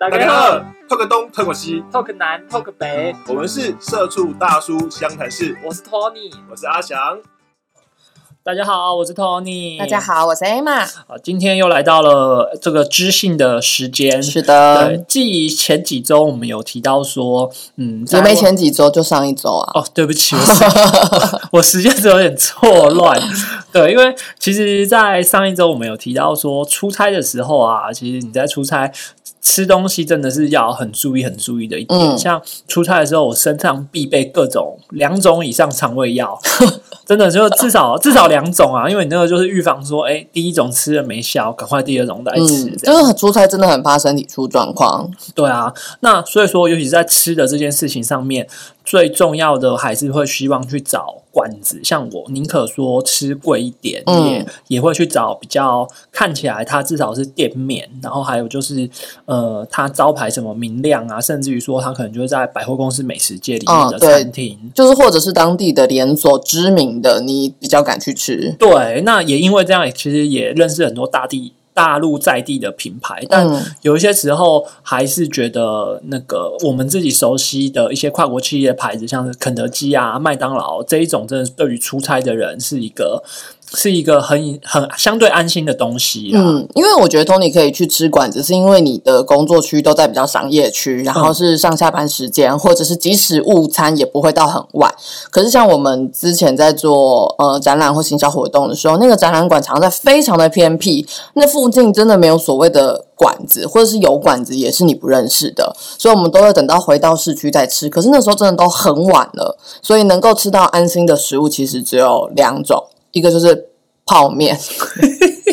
大大家好，talk 东 talk 西，，talk 南 talk 北，我们是社畜大叔湘潭市，我是 Tony。我是阿翔。大家好，我是 Tony。大家。好，我是 Emma。啊，今天又来到了这个知性的时间。是的对，，继前几周我们有提到说，嗯，在也没前几周就上一周啊。哦，对不起，我时 我时间是有点错乱。对，因为其实，在上一周我们有提到说，出差的时候啊，其实你在出差吃东西真的是要很注意、很注意的一点。嗯像出差的时候，我身上必备各种两种以上肠胃药，真的就至少至少两种啊，因为你那个就是预防说，哎，第一种吃了没效，赶快第二种来吃，就是出差真的很怕身体出状况。对啊，那所以说，尤其是在吃的这件事情上面，最重要的还是会希望去找馆子。像我宁可说吃贵一点，嗯也也会去找比较看起来它至少是店面，然后还有就是呃，它招牌什么明亮啊，甚至于说它可能就是在百货公司美食街里面的餐厅。就是或者是当地的连锁知名的，你比较敢去吃。对，那也因为这样，其实也认识很多大地。大陆在地的品牌，但嗯。有一些时候还是觉得那个我们自己熟悉的一些跨国企业牌子，像是肯德基啊、麦当劳这一种，真的是对于出差的人是一个是一个很很相对安心的东西。嗯，因为我觉得 Tony 可以去吃馆子，是因为你的工作区都在比较商业区，然后是上下班时间，或者是即使午餐也不会到很晚。可是像我们之前在做呃展览或行销活动的时候，那个展览馆常在非常的偏僻，那附近真的没有所谓的馆子，或者是有馆子也是你不认识的，所以我们都会等到回到市区再吃。可是那时候真的都很晚了，所以能够吃到安心的食物其实只有两种，一个就是泡面。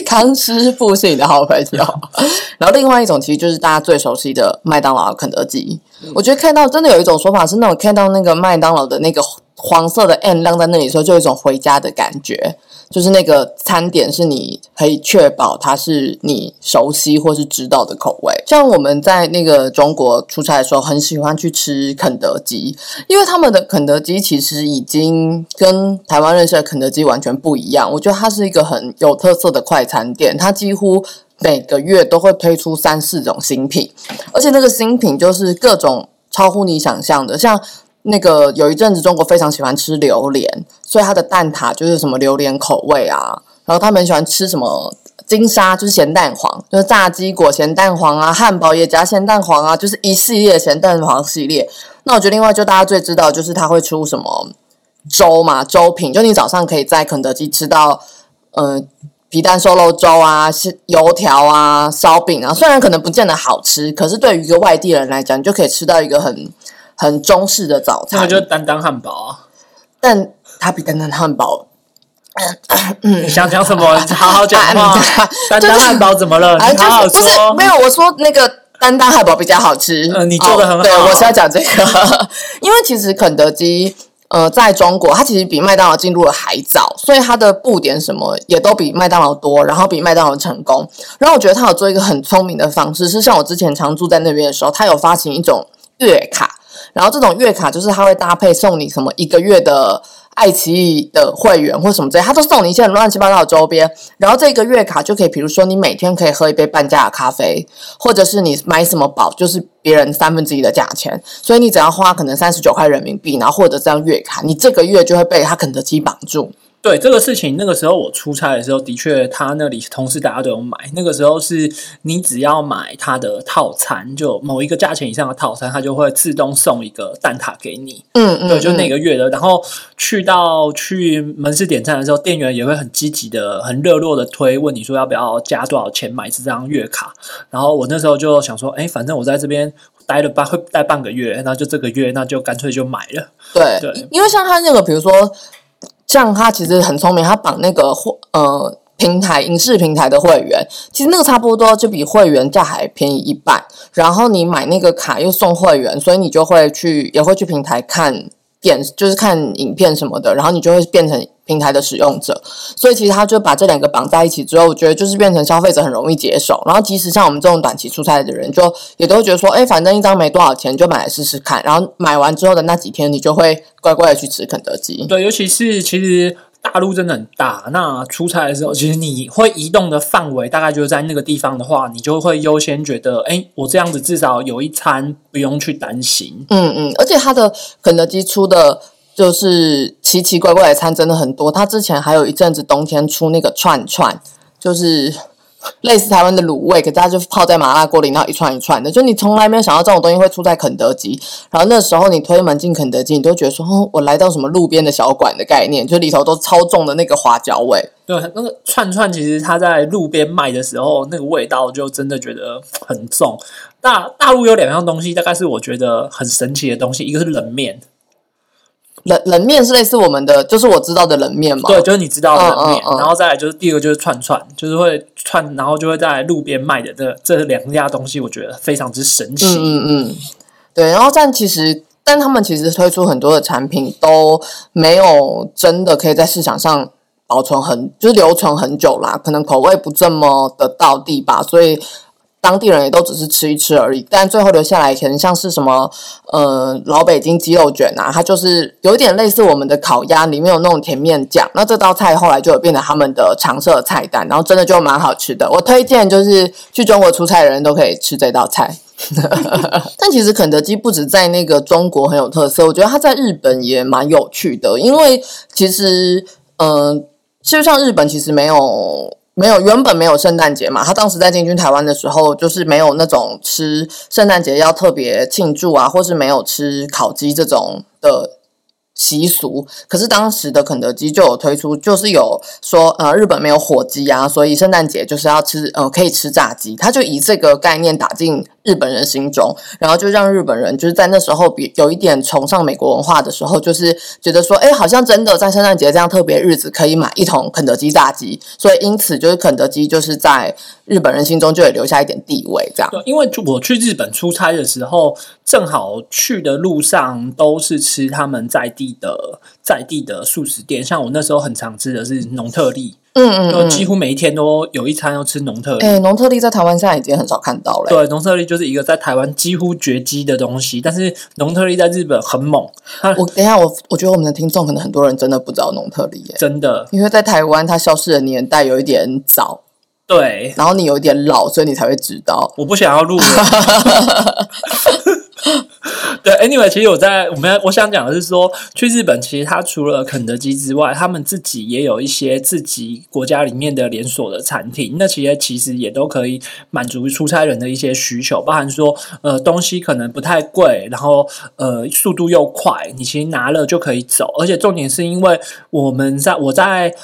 康师傅是你的好朋友，然后另外一种其实就是大家最熟悉的麦当劳、肯德基。我觉得看到真的有一种说法是那种看到那个麦当劳的那个黄色的 N 亮在那里的时候，就有一种回家的感觉，就是那个餐点是你可以确保它是你熟悉或是知道的口味。像我们在那个中国出差的时候，很喜欢去吃肯德基，因为他们的肯德基其实已经跟台湾认识的肯德基完全不一样。我觉得它是一个很有特色的快餐店，它几乎每个月都会推出三四种新品，而且那个新品就是各种超乎你想象的，像。那个有一阵子中国非常喜欢吃榴莲，所以它的蛋挞就是什么榴莲口味啊，然后他们喜欢吃什么金沙，就是咸蛋黄，就是炸鸡裹咸蛋黄啊，汉堡也夹咸蛋黄啊，就是一系列咸蛋黄系列。那我觉得另外就大家最知道就是它会出什么粥嘛，粥品，就你早上可以在肯德基吃到，呃。皮蛋瘦肉粥啊，是油条啊，烧饼啊，虽然可能不见得好吃，可是对于一个外地人来讲，你就可以吃到一个很很中式的早餐。那个就是丹丹汉堡啊。但它比丹丹汉堡 你想讲什么？好好讲话 啊。丹丹汉堡怎么了？啊，你好好就是不是说。没有我说那个丹丹汉堡比较好吃。嗯你做的很好哦对，我是要讲这个，因为其实肯德基。呃，在中国，它其实比麦当劳进入的还早，所以它的布点什么也都比麦当劳多，然后比麦当劳成功。然后我觉得它有做一个很聪明的方式，是像我之前常住在那边的时候，它有发行一种月卡，然后这种月卡就是它会搭配送你什么一个月的爱奇艺的会员或什么之类，它都送你一些乱七八糟的周边。然后这个月卡就可以，比如说你每天可以喝一杯半价的咖啡，或者是你买什么宝，就是别人三分之一的价钱。所以你只要花可能三十九块人民币，然后获得这张月卡，你这个月就会被它肯德基绑住。对这个事情，那个时候我出差的时候，的确他那里同事大家都有买。那个时候是你只要买他的套餐，就某一个价钱以上的套餐，他就会自动送一个蛋挞给你。嗯嗯，对，就那嗯个月的。然后去到去门市点餐的时候，店员也会很积极的、很热络的推问你说要不要加多少钱买这张月卡。然后我那时候就想说，哎，反正我在这边待了半会待半个月，那就这个月那就干脆就买了。对，对因为像他那个，比如说，像他其实很聪明，他绑那个会呃平台影视平台的会员，其实那个差不多就比会员价还便宜一半。然后你买那个卡又送会员，所以你就会去也会去平台看电，就是看影片什么的，然后你就会变成平台的使用者。所以其实他就把这两个绑在一起之后，我觉得就是变成消费者很容易接受。然后即使像我们这种短期出差的人，就也都会觉得说，哎，反正一张没多少钱，就买来试试看。然后买完之后的那几天，你就会乖乖的去吃肯德基。对，尤其是其实大陆真的很大，那出差的时候，其实你会移动的范围大概就是在那个地方的话，你就会优先觉得，哎，我这样子至少有一餐不用去担心。嗯嗯，而且它的肯德基出的就是奇奇怪怪的餐真的很多。它之前还有一阵子冬天出那个串串，就是类似台湾的卤味，可它就泡在麻辣锅里，然后一串一串的。就你从来没有想到这种东西会出在肯德基。然后那时候你推门进肯德基，你都觉得说，哦，我来到什么路边的小馆的概念，就里头都超重的那个花椒味。对，那个串串其实它在路边卖的时候，那个味道就真的觉得很重。大大陆有两样东西，大概是我觉得很神奇的东西，一个是冷面，冷冷面是类似我们的，就是我知道的冷面嘛。对，就是你知道的冷面，嗯嗯嗯然后再来就是第二个就是串串，就是会串，然后就会在路边卖的这这两样东西，我觉得非常之神奇。嗯嗯嗯，对。然后但其实，但他们其实推出很多的产品都没有真的可以在市场上保存很，就是留存很久啦，可能口味不这么的到地吧，所以。当地人也都只是吃一吃而已，但最后留下来可能像是什么，呃，老北京鸡肉卷啊，它就是有点类似我们的烤鸭，里面有那种甜面酱。那这道菜后来就有变成他们的常设菜单，然后真的就蛮好吃的。我推荐就是去中国出差的人都可以吃这道菜。但其实肯德基不止在那个中国很有特色，我觉得它在日本也蛮有趣的。因为其实，嗯、就像日本其实没有没有原本没有圣诞节嘛，他当时在进军台湾的时候，就是没有那种吃圣诞节要特别庆祝啊，或是没有吃烤鸡这种的习俗。可是当时的肯德基就有推出，就是有说呃日本没有火鸡啊，所以圣诞节就是要吃呃可以吃炸鸡，他就以这个概念打进日本人心中，然后就让日本人就是在那时候比有一点崇尚美国文化的时候，就是觉得说，哎，好像真的在圣诞节这样特别日子可以买一桶肯德基炸鸡，所以因此就是肯德基就是在日本人心中就有留下一点地位，这样。对，因为我去日本出差的时候，正好去的路上都是吃他们在地的在地的素食店，像我那时候很常吃的是农特利，嗯嗯嗯。就几乎每一天都有一餐要吃农特利。哎，农特利在台湾现在已经很少看到了、对，农特利就是一个在台湾几乎绝迹的东西，但是农特利在日本很猛，我等一下，我我觉得我们的听众可能很多人真的不知道农特利耶，真的因为在台湾它消失的年代有一点早，对。然后你有一点老，所以你才会知道。我不想要录了。对，anyway，其实我在我们我想讲的是说，去日本其实它除了肯德基之外，他们自己也有一些自己国家里面的连锁的餐厅，那其实其实也都可以满足出差人的一些需求，包含说呃东西可能不太贵，然后呃速度又快，你其实拿了就可以走，而且重点是因为我们在我在。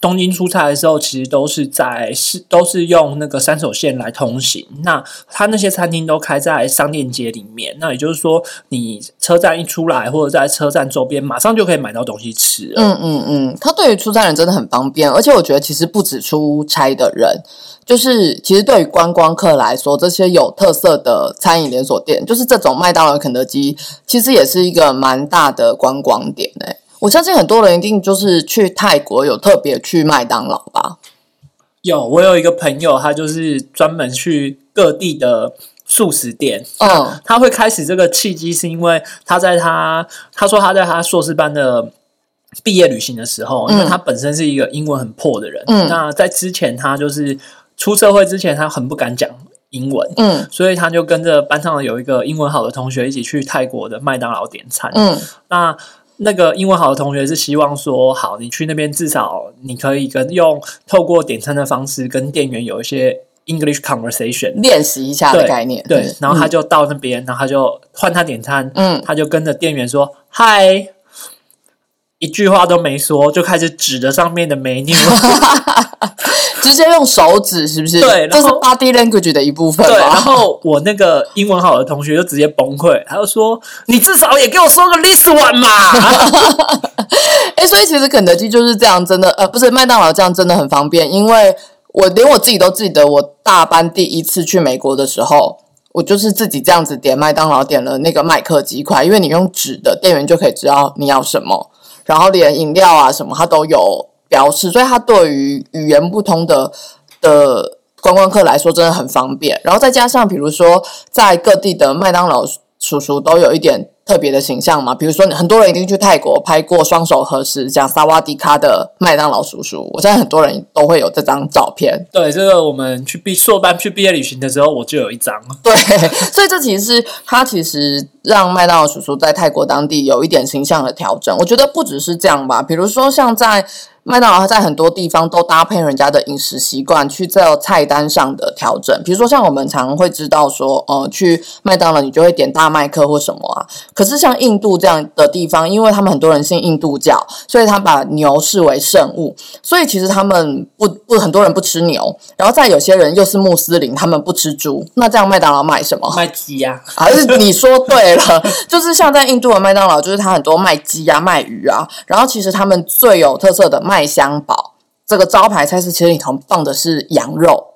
东京出差的时候，其实都是在是都是用那个三手线来通行。那它那些餐厅都开在商店街里面，那也就是说，你车站一出来，或者在车站周边，马上就可以买到东西吃。嗯嗯嗯，它对于出差人真的很方便，而且我觉得其实不止出差的人，就是其实对于观光客来说，这些有特色的餐饮连锁店，就是这种麦当劳、肯德基，其实也是一个蛮大的观光点诶、我相信很多人一定就是去泰国有特别去麦当劳吧？有，我有一个朋友，他就是专门去各地的素食店。嗯他会开始这个契机，是因为他在他他说他在他硕士班的毕业旅行的时候，因为他本身是一个英文很破的人，嗯那在之前他就是出社会之前，他很不敢讲英文，嗯所以他就跟着班上的有一个英文好的同学一起去泰国的麦当劳点餐。嗯那那个英文好的同学是希望说，好，你去那边至少你可以跟用透过点餐的方式跟店员有一些 English conversation。练习一下的概念，对，然后他嗯就到那边，然后他就换他点餐，嗯他就跟着店员说嗨，一句话都没说，就开始指着上面的 menu。直接用手指是不是？对这是 body language 的一部分对，然？后我那个英文好的同学就直接崩溃，他就说：“你至少也给我说个 list one 嘛。哎，所以其实肯德基就是这样，真的呃，不是麦当劳这样真的很方便，因为我连我自己都记得，我大班第一次去美国的时候，我就是自己这样子点麦当劳，点了那个麦克鸡块，因为你用纸的，店员就可以知道你要什么，然后连饮料啊什么它都有标示，所以它对于语言不通的的观光客来说真的很方便。然后再加上比如说在各地的麦当劳叔叔都有一点特别的形象嘛。比如说，很多人一定去泰国拍过双手合十讲萨瓦迪卡的麦当劳叔叔，我相信很多人都会有这张照片。对，这个我们去毕硕班去毕业旅行的时候，我就有一张。对，所以这其实是他其实让麦当劳叔叔在泰国当地有一点形象的调整。我觉得不只是这样吧，比如说像在。麦当劳在很多地方都搭配人家的饮食习惯去做菜单上的调整，比如说像我们常会知道说，呃，去麦当劳你就会点大麦克或什么啊。可是像印度这样的地方，因为他们很多人信印度教，所以他把牛视为圣物，所以其实他们不不很多人不吃牛，然后再有些人又是穆斯林，他们不吃猪，那这样麦当劳卖什么？卖鸡呀？还是你说对了？就是像在印度的麦当劳，就是他很多卖鸡啊、卖鱼啊，然后其实他们最有特色的。麦香堡这个招牌菜是，其实里头放的是羊肉。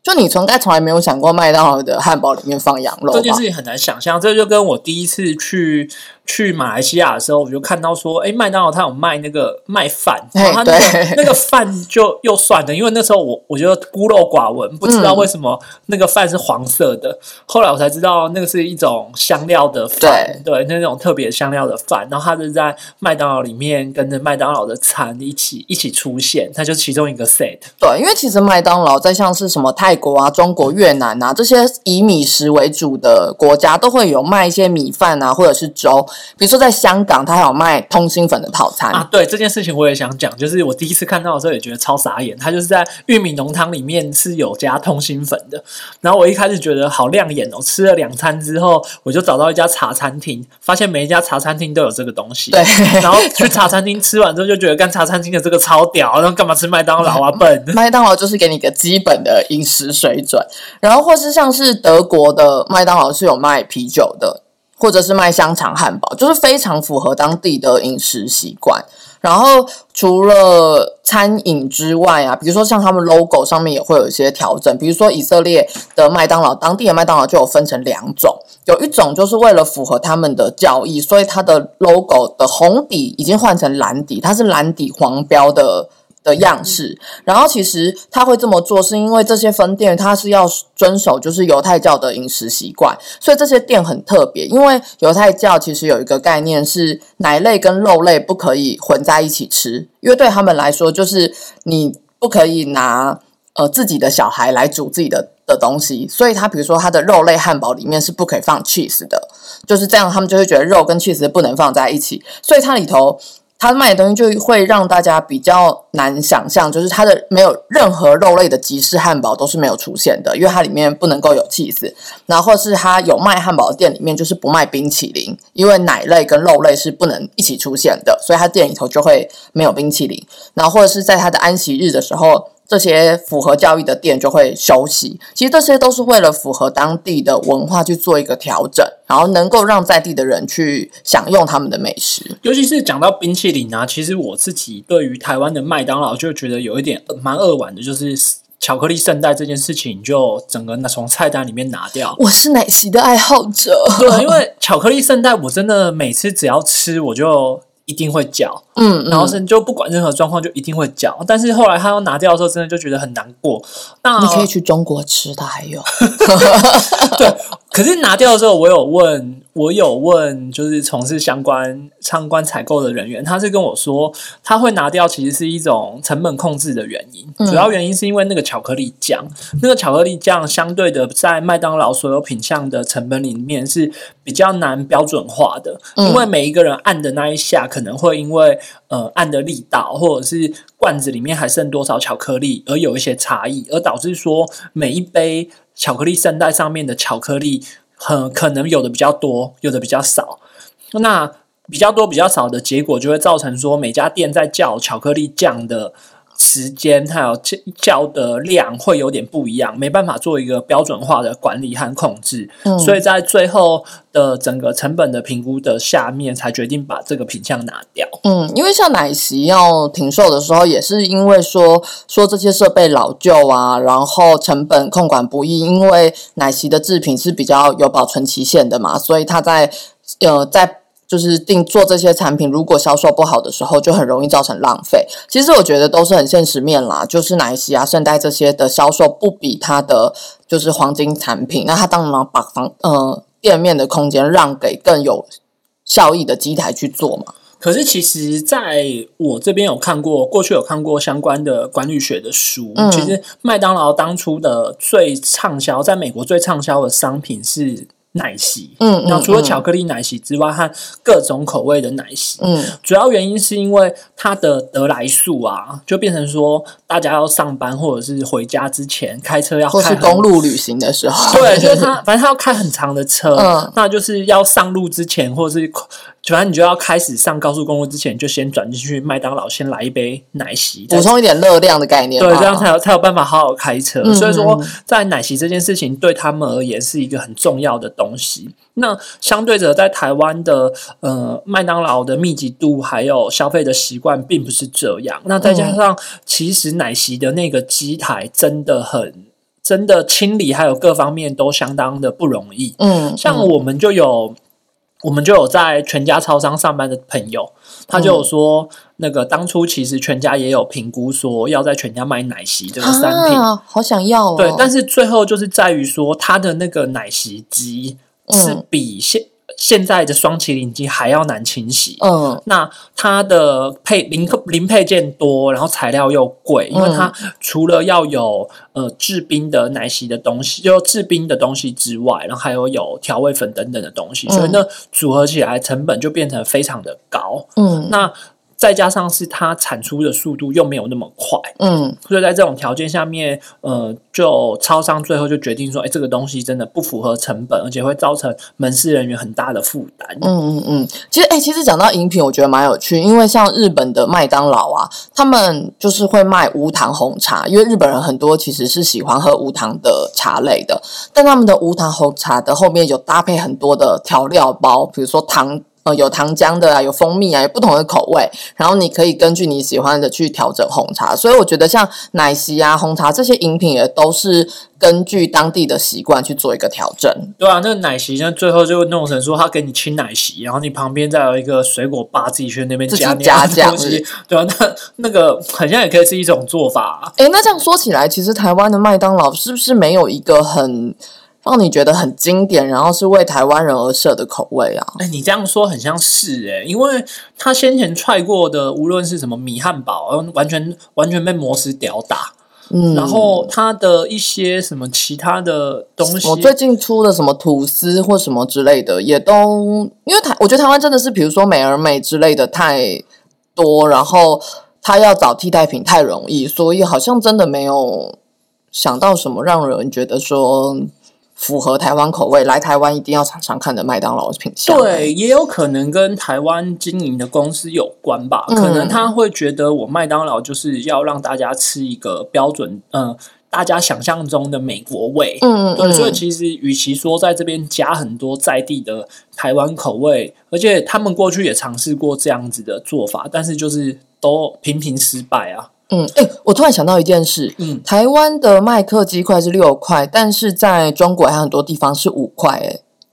就你从该从来没有想过麦当劳的汉堡里面放羊肉，这件事情很难想象。这就跟我第一次去。去马来西亚的时候，我就看到说，哎，麦当劳它有卖那个卖饭，然后它那个那个饭就又算了，因为那时候我我觉得孤陋寡闻，不知道为什么那个饭是黄色的。后来我才知道，那个是一种香料的饭，对，那种特别香料的饭。然后它是在麦当劳里面跟着麦当劳的餐一起一起出现，它就其中一个 set。对，因为其实麦当劳在像是什么泰国啊、中国、越南啊这些以米食为主的国家，都会有卖一些米饭啊，或者是粥。比如说，在香港，他还有卖通心粉的套餐啊。对这件事情，我也想讲，就是我第一次看到的时候，也觉得超傻眼。他就是在玉米浓汤里面是有加通心粉的。然后我一开始觉得好亮眼哦，吃了两餐之后，我就找到一家茶餐厅，发现每一家茶餐厅都有这个东西。对，然后去茶餐厅吃完之后，就觉得干茶餐厅的这个超屌，然后干嘛吃麦当劳啊？笨！麦当劳就是给你个基本的饮食水准，然后或是像是德国的麦当劳是有卖啤酒的。或者是卖香肠汉堡，就是非常符合当地的饮食习惯。然后除了餐饮之外啊，比如说像他们 logo 上面也会有一些调整。比如说以色列的麦当劳，当地的麦当劳就有分成两种，有一种就是为了符合他们的教义，所以它的 logo 的红底已经换成蓝底，它是蓝底黄标的。的样式，然后其实他会这么做，是因为这些分店他是要遵守就是犹太教的饮食习惯，所以这些店很特别。因为犹太教其实有一个概念是奶类跟肉类不可以混在一起吃，因为对他们来说，就是你不可以拿呃自己的小孩来煮自己的的东西，所以他比如说他的肉类汉堡里面是不可以放 cheese 的，就是这样，他们就会觉得肉跟 cheese 不能放在一起，所以它里头。他卖的东西就会让大家比较难想象，就是它的没有任何肉类的集市汉堡都是没有出现的，因为它里面不能够有 cheese。然后是它有卖汉堡的店里面就是不卖冰淇淋，因为奶类跟肉类是不能一起出现的，所以它店里头就会没有冰淇淋。然后或者是在它的安息日的时候。这些符合教育的店就会休息，其实这些都是为了符合当地的文化去做一个调整，然后能够让在地的人去享用他们的美食。尤其是讲到冰淇淋啊，其实我自己对于台湾的麦当劳就觉得有一点蛮扼腕的，就是巧克力圣代这件事情就整个从菜单里面拿掉。我是奶昔的爱好者，对，因为巧克力圣代我真的每次只要吃我就。一定会叫，嗯，然后是就不管任何状况就一定会叫，但是后来他要拿掉的时候，真的就觉得很难过。那你可以去中国吃它，还有，对。可是拿掉的时候，我有问，我有问，就是从事相关参观采购的人员，他是跟我说，他会拿掉，其实是一种成本控制的原因。主要原因是因为那个巧克力酱，那个巧克力酱相对的，在麦当劳所有品相的成本里面是比较难标准化的，因为每一个人按的那一下，可能会因为呃按的力道，或者是罐子里面还剩多少巧克力，而有一些差异，而导致说每一杯。巧克力圣代上面的巧克力，很可能有的比较多，有的比较少。那比较多、比较少的结果，就会造成说每家店在叫巧克力酱的。时间还有教的量会有点不一样，没办法做一个标准化的管理和控制，所以在最后的整个成本的评估的下面，才决定把这个品项拿掉。嗯，因为像奶昔要停售的时候，也是因为说说这些设备老旧啊，然后成本控管不易，因为奶昔的制品是比较有保存期限的嘛，所以它在呃在。就是定做这些产品，如果销售不好的时候，就很容易造成浪费。其实我觉得都是很现实面啦，就是奶昔啊、圣代这些的销售不比它的就是黄金产品，那它当然把房呃店面的空间让给更有效益的机台去做嘛？可是其实在我这边有看过，过去有看过相关的管理学的书。嗯其实麦当劳当初的最畅销，在美国最畅销的商品是奶昔。嗯那除了嗯巧克力奶昔之外，和各种口味的奶昔。嗯主要原因是因为它的得来速啊，就变成说大家要上班或者是回家之前开车要或是开公路旅行的时候，对，就是他，反正他要开很长的车，嗯那就是要上路之前，或者是反正你就要开始上高速公路之前，就先转进去麦当劳，先来一杯奶昔，补充一点热量的概念。对，这样才有才有办法好好开车。嗯所以说嗯，在奶昔这件事情对他们而言是一个很重要的东西。那相对着，在台湾的呃麦当劳的密集度还有消费的习惯并不是这样。那再嗯加上，其实奶昔的那个机台真的很。真的清理还有各方面都相当的不容易，嗯，像我们就有，我们就有在全家超商上班的朋友，他就有说，那个当初其实全家也有评估说要在全家卖奶昔这个商品，啊，好想要哦。对，但是最后就是在于说，它的那个奶昔机是嗯比现、现在的双麒麟机还要难清洗。嗯那它的配零零配件多，然后材料又贵，因为它除了要有呃制冰的奶昔的东西，就制冰的东西之外，然后还有有调味粉等等的东西，所以呢组合起来成本就变成非常的高。嗯那再加上是它产出的速度又没有那么快，嗯所以在这种条件下面，呃，就超商最后就决定说，哎，这个东西真的不符合成本，而且会造成门市人员很大的负担。嗯嗯嗯，其实哎、其实讲到饮品，我觉得蛮有趣，因为像日本的麦当劳啊，他们就是会卖无糖红茶，因为日本人很多其实是喜欢喝无糖的茶类的，但他们的无糖红茶的后面有搭配很多的调料包，比如说糖。呃，有糖浆的啊，有蜂蜜啊，有不同的口味，然后你可以根据你喜欢的去调整红茶。所以我觉得像奶昔啊、红茶这些饮品也都是根据当地的习惯去做一个调整。对啊，那个奶昔呢，最后就弄成说他给你清奶昔，然后你旁边再有一个水果吧，自己去那边加加这样东西。对啊，那那个好像也可以是一种做法、啊。诶，那这样说起来，其实台湾的麦当劳是不是没有一个很让你觉得很经典，然后是为台湾人而设的口味啊？哎，你这样说很像是哎、因为他先前踹过的，无论是什么米汉堡，完全完全被摩斯屌打。嗯，然后他的一些什么其他的东西，我最近出的什么吐司或什么之类的，也都因为台，我觉得台湾真的是，比如说美而美之类的太多，然后他要找替代品太容易，所以好像真的没有想到什么让人觉得说符合台湾口味，来台湾一定要常常看的麦当劳品相。对，也有可能跟台湾经营的公司有关吧。嗯可能他会觉得我麦当劳就是要让大家吃一个标准，嗯、大家想象中的美国味。对，嗯对所以其实与其说在这边加很多在地的台湾口味，而且他们过去也尝试过这样子的做法，但是就是都频频失败啊。嗯，哎、我突然想到一件事，嗯台湾的麦克鸡块是六块，但是在中国还有很多地方是五块，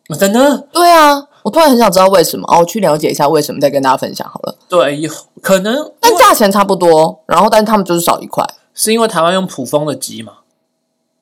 哎，真的，对啊，我突然很想知道为什么，哦，我去了解一下为什么，再跟大家分享好了。对，有可能但价钱差不多，然后但是他们就是少一块，是因为台湾用普丰的鸡嘛？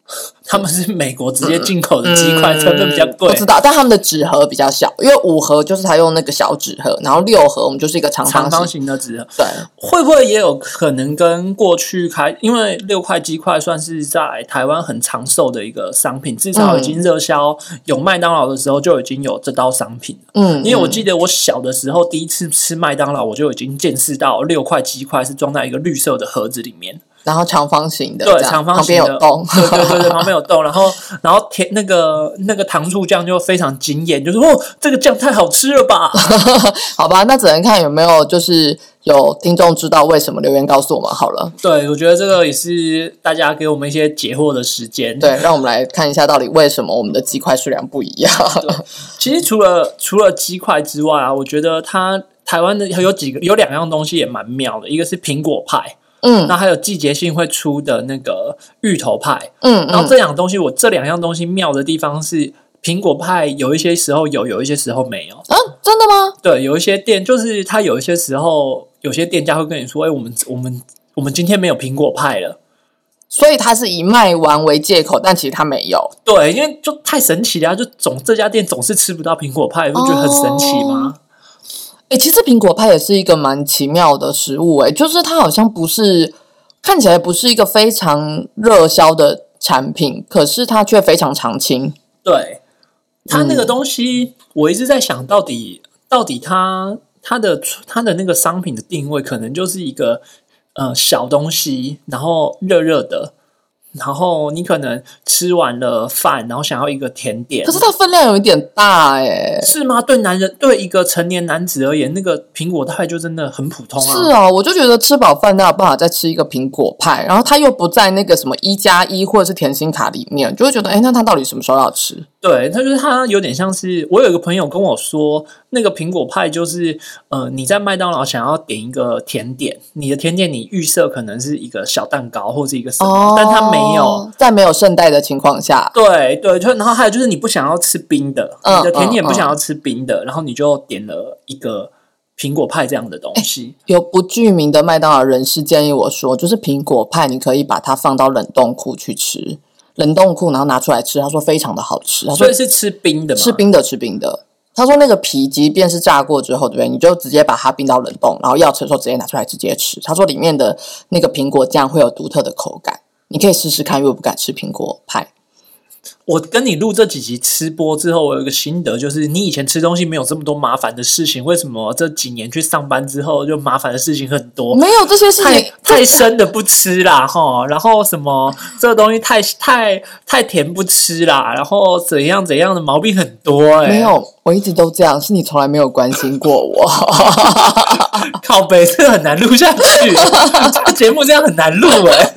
他们是美国直接进口的鸡块，成本比较贵我。知道，但他们的纸盒比较小，因为五盒就是他用那个小纸盒，然后六盒我们就是一个长长方方形。的纸盒对，会不会也有可能跟过去开？因为六块鸡块算是在台湾很长寿的一个商品，至少已经热销。有麦当劳的时候就已经有这道商品了。嗯，因为我嗯记得我小的时候第一次吃麦当劳，我就已经见识到六块鸡块是装在一个绿色的盒子里面。然后长方形的，对，长方形的，边有洞，对对对对，旁边有洞，然后然后甜那个那个糖醋酱就非常惊艳，就是哦，这个酱太好吃了吧？好吧，那只能看有没有就是有听众知道为什么留言告诉我们好了。对，我觉得这个也是大家给我们一些解惑的时间。对，让我们来看一下到底为什么我们的鸡块数量不一样。其实除了除了鸡块之外啊，我觉得它台湾的有几个有两样东西也蛮妙的，一个是苹果派，嗯那还有季节性会出的那个芋头派。嗯嗯，然后这两东西，我这两样东西妙的地方是，苹果派有一些时候有，有一些时候没有。啊，真的吗？对，有一些店就是它有一些时候，有些店家会跟你说：“哎，我们我们我们今天没有苹果派了。所以它是以卖完为借口，但其实它没有。对，因为就太神奇了啊，就总这家店总是吃不到苹果派，不觉得很神奇吗？哎、其实苹果派也是一个蛮奇妙的食物、诶，就是它好像不是看起来不是一个非常热销的产品，可是它却非常常青。对，它那个东西，我一直在想到底到底它它的它的那个商品的定位，可能就是一个呃小东西，然后热热的。然后你可能吃完了饭，然后想要一个甜点，可是它分量有一点大哎、是吗？对男人，对一个成年男子而言，那个苹果派就真的很普通啊。是啊，我就觉得吃饱饭那有办法再吃一个苹果派，然后它又不在那个什么一加一或者是甜心卡里面，就会觉得，哎，那它到底什么时候要吃？对，它就是它有点像是我有一个朋友跟我说，那个苹果派就是呃，你在麦当劳想要点一个甜点，你的甜点你预设可能是一个小蛋糕或是一个什么，但它没有。哦在没有圣代的情况下，对对，就然后还有就是你不想要吃冰的，嗯你的甜点嗯不想要吃冰的，然后你就点了一个苹果派这样的东西。有不具名的麦当劳人士建议我说，就是苹果派你可以把它放到冷冻库去吃，冷冻库然后拿出来吃，他说非常的好吃，他说所以是吃冰的吗？吃冰的吃冰的。他说那个皮即便是炸过之后，对不对？你就直接把它冰到冷冻，然后要吃的时候直接拿出来直接吃。他说里面的那个苹果酱会有独特的口感，你可以试试看，因为我不敢吃苹果派。我跟你录这几集吃播之后，我有一个心得，就是你以前吃东西没有这么多麻烦的事情，为什么这几年去上班之后就麻烦的事情很多？没有这些事情，太深的不吃啦，哈，然后什么这个东西太太太甜不吃啦，然后怎样怎样的毛病很多哎、没有，我一直都这样，是你从来没有关心过我。靠背，这个很难录下去，这个节目这样很难录哎、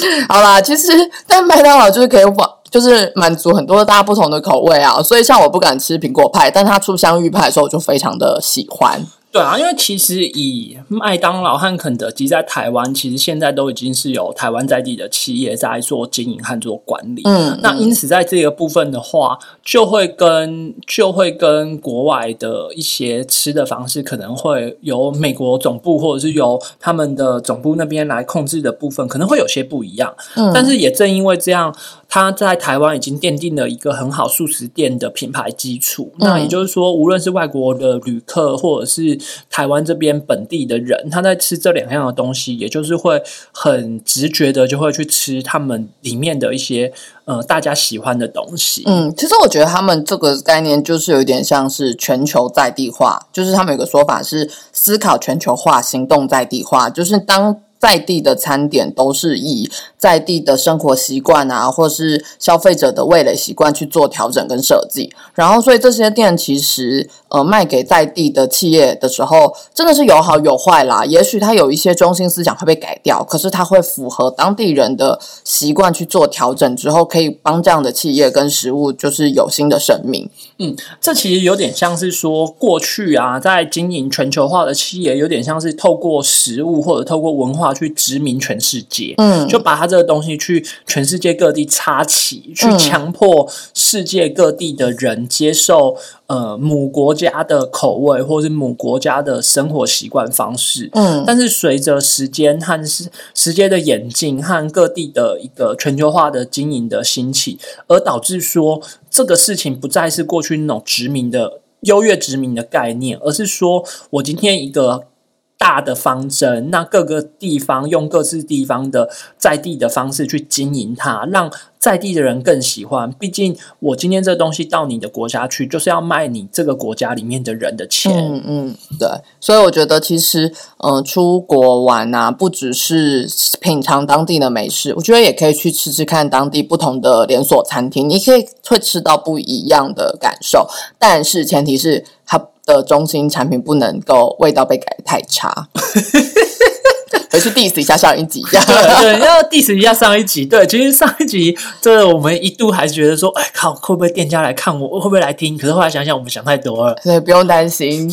好啦，其实但麦当劳就是可以往，就是满足很多大家不同的口味啊。所以像我不敢吃苹果派，但它出香芋派的时候，我就非常的喜欢。对啊，因为其实以麦当劳和肯德基在台湾，其实现在都已经是有台湾在地的企业在做经营和做管理。嗯，那因此在这个部分的话，就会跟就会跟国外的一些吃的方式，可能会由美国总部或者是由他们的总部那边来控制的部分，可能会有些不一样。嗯但是也正因为这样，它在台湾已经奠定了一个很好素食店的品牌基础。那也就是说，无论是外国的旅客，或者是台湾这边本地的人，他在吃这两样的东西，也就是会很直觉的就会去吃他们里面的一些呃大家喜欢的东西。嗯，其实我觉得他们这个概念就是有点像是全球在地化，就是他们有个说法是思考全球化，行动在地化，就是当。在地的餐点都是以在地的生活习惯啊，或是消费者的味蕾习惯去做调整跟设计。然后，所以这些店其实呃卖给在地的企业的时候，真的是有好有坏啦。也许它有一些中心思想会被改掉，可是它会符合当地人的习惯去做调整之后，可以帮这样的企业跟食物就是有新的生命。嗯这其实有点像是说，过去啊，在经营全球化的企业，有点像是透过食物或者透过文化去殖民全世界。嗯就把它这个东西去全世界各地插旗，去嗯强迫世界各地的人接受呃母国家的口味，或是母国家的生活习惯方式。嗯但是随着时间和时时间的演进和各地的一个全球化的经营的兴起，而导致说这个事情不再是过去那种殖民的优越殖民的概念，而是说我今天一个。大的方针，那各个地方用各自地方的在地的方式去经营它，让在地的人更喜欢。毕竟我今天这东西到你的国家去，就是要卖你这个国家里面的人的钱。嗯嗯，对，所以我觉得其实，嗯、出国玩啊，不只是品尝当地的美食，我觉得也可以去吃吃看当地不同的连锁餐厅，你可以会吃到不一样的感受，但是前提是它的中心产品不能够味道被改太差。回去 diss 一下上一集，这 样对对，要 diss 一下上一集。对，其实上一集这我们一度还觉得说，哎靠，会不会店家来看我，会不会来听？可是后来想想，我们想太多了。所以不用担心。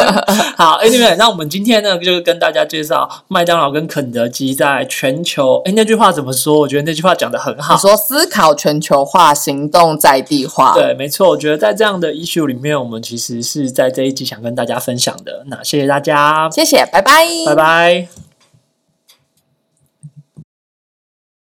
好，Anyway，那我们今天呢，就是跟大家介绍麦当劳跟肯德基在全球。哎，那句话怎么说？我觉得那句话讲的很好你。说思考全球化，行动在地化，对，没错，我觉得在这样的 issue 里面，我们其实是在这一集想跟大家分享的。那谢谢大家，谢谢，拜拜，拜拜。